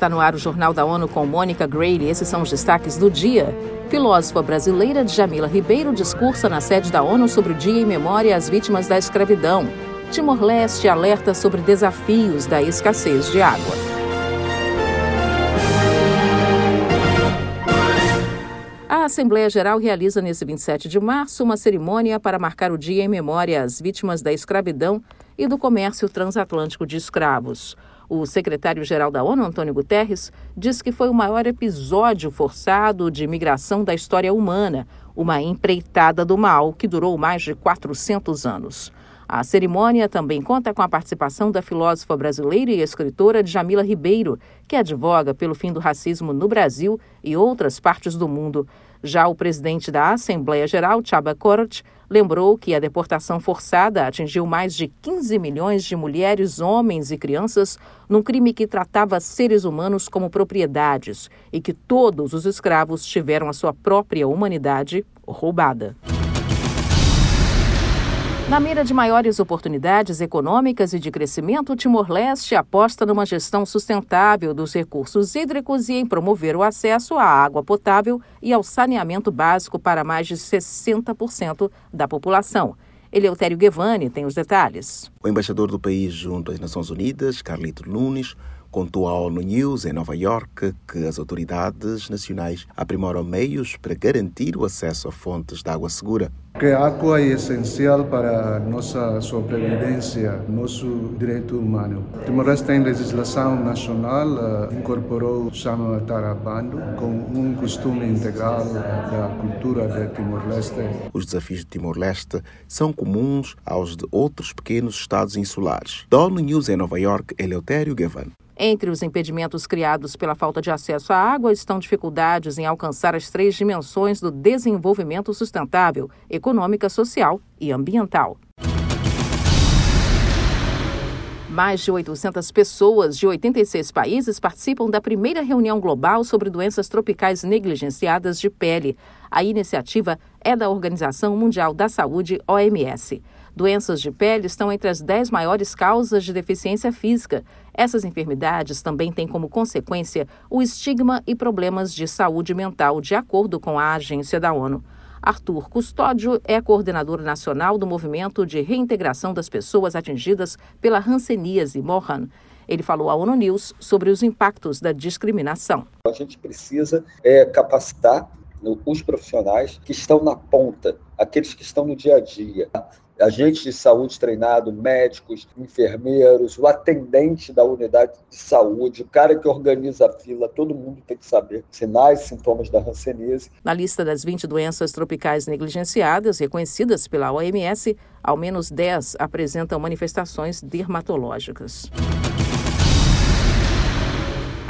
Está no ar o Jornal da ONU com Mônica Grayle. Esses são os destaques do dia. Filósofa brasileira Djamila Ribeiro discursa na sede da ONU sobre o Dia em Memória às Vítimas da Escravidão. Timor-Leste alerta sobre desafios da escassez de água. A Assembleia Geral realiza nesse 27 de março uma cerimônia para marcar o dia em memória às vítimas da escravidão e do comércio transatlântico de escravos. O secretário-geral da ONU, Antônio Guterres, diz que foi o maior episódio forçado de imigração da história humana, uma empreitada do mal que durou mais de 400 anos. A cerimônia também conta com a participação da filósofa brasileira e escritora Jamila Ribeiro, que advoga pelo fim do racismo no Brasil e outras partes do mundo. Já o presidente da Assembleia Geral, Chaba Korot, lembrou que a deportação forçada atingiu mais de 15 milhões de mulheres, homens e crianças num crime que tratava seres humanos como propriedades e que todos os escravos tiveram a sua própria humanidade roubada. Na mira de maiores oportunidades econômicas e de crescimento, Timor-Leste aposta numa gestão sustentável dos recursos hídricos e em promover o acesso à água potável e ao saneamento básico para mais de 60% da população. Eleutério Guevani tem os detalhes. O embaixador do país junto às Nações Unidas, Carlito Nunes, contou à ONU News, em Nova York, que as autoridades nacionais aprimoram meios para garantir o acesso a fontes de água segura. Que a água é essencial para a nossa sobrevivência, nosso direito humano. Timor-Leste tem legislação nacional, uh, incorporou o Sama Tarabando com um costume integral da cultura de Timor-Leste. Os desafios de Timor-Leste são comuns aos de outros pequenos estados insulares. Da ONU News em Nova York, Eleutério Gavan. Entre os impedimentos criados pela falta de acesso à água estão dificuldades em alcançar as três dimensões do desenvolvimento sustentável: econômica, social e ambiental. Mais de 800 pessoas de 86 países participam da primeira reunião global sobre doenças tropicais negligenciadas de pele. A iniciativa é da Organização Mundial da Saúde, OMS. Doenças de pele estão entre as 10 maiores causas de deficiência física. Essas enfermidades também têm como consequência o estigma e problemas de saúde mental, de acordo com a agência da ONU. Arthur Custódio é coordenador nacional do Movimento de Reintegração das Pessoas Atingidas pela Hanseníase Mohan. Ele falou à ONU News sobre os impactos da discriminação. A gente precisa é, capacitar os profissionais que estão na ponta, aqueles que estão no dia a dia agentes de saúde treinado, médicos, enfermeiros, o atendente da unidade de saúde, o cara que organiza a fila, todo mundo tem que saber sinais, sintomas da hanseníase. Na lista das 20 doenças tropicais negligenciadas reconhecidas pela OMS, ao menos 10 apresentam manifestações dermatológicas.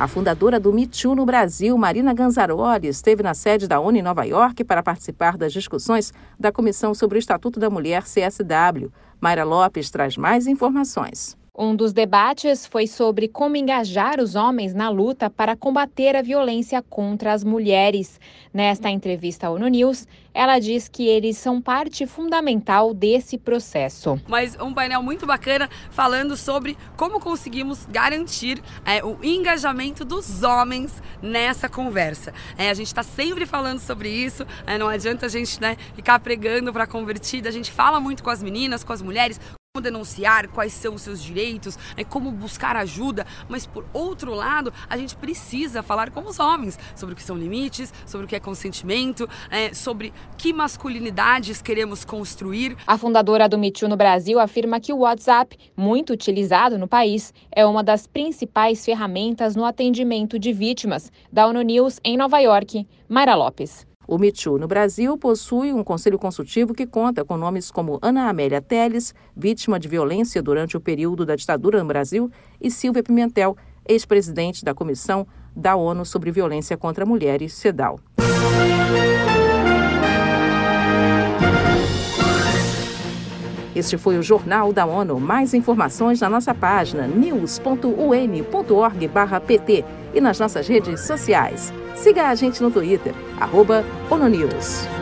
A fundadora do Me Too no Brasil, Marina Ganzaroli, esteve na sede da ONU em Nova York para participar das discussões da Comissão sobre o Estatuto da Mulher CSW. Mayra Lopes traz mais informações. Um dos debates foi sobre como engajar os homens na luta para combater a violência contra as mulheres. Nesta entrevista ao ONU News, ela diz que eles são parte fundamental desse processo. Mas um painel muito bacana falando sobre como conseguimos garantir é, o engajamento dos homens nessa conversa. É, a gente está sempre falando sobre isso, é, não adianta a gente né, ficar pregando para convertida, a gente fala muito com as meninas, com as mulheres, como denunciar, quais são os seus direitos, né, como buscar ajuda, mas por outro lado, a gente precisa falar com os homens sobre o que são limites, sobre o que é consentimento, é, sobre que masculinidades queremos construir. A fundadora do Too no Brasil afirma que o WhatsApp, muito utilizado no país, é uma das principais ferramentas no atendimento de vítimas. Da ONU News em Nova York, Mayra Lopes. O Too no Brasil possui um conselho consultivo que conta com nomes como Ana Amélia Teles, vítima de violência durante o período da ditadura no Brasil, e Silvia Pimentel, ex-presidente da Comissão da ONU sobre Violência contra Mulheres, CEDAW. Este foi o Jornal da ONU. Mais informações na nossa página news.un.org/pt e nas nossas redes sociais. Siga a gente no Twitter, arroba ONUNews.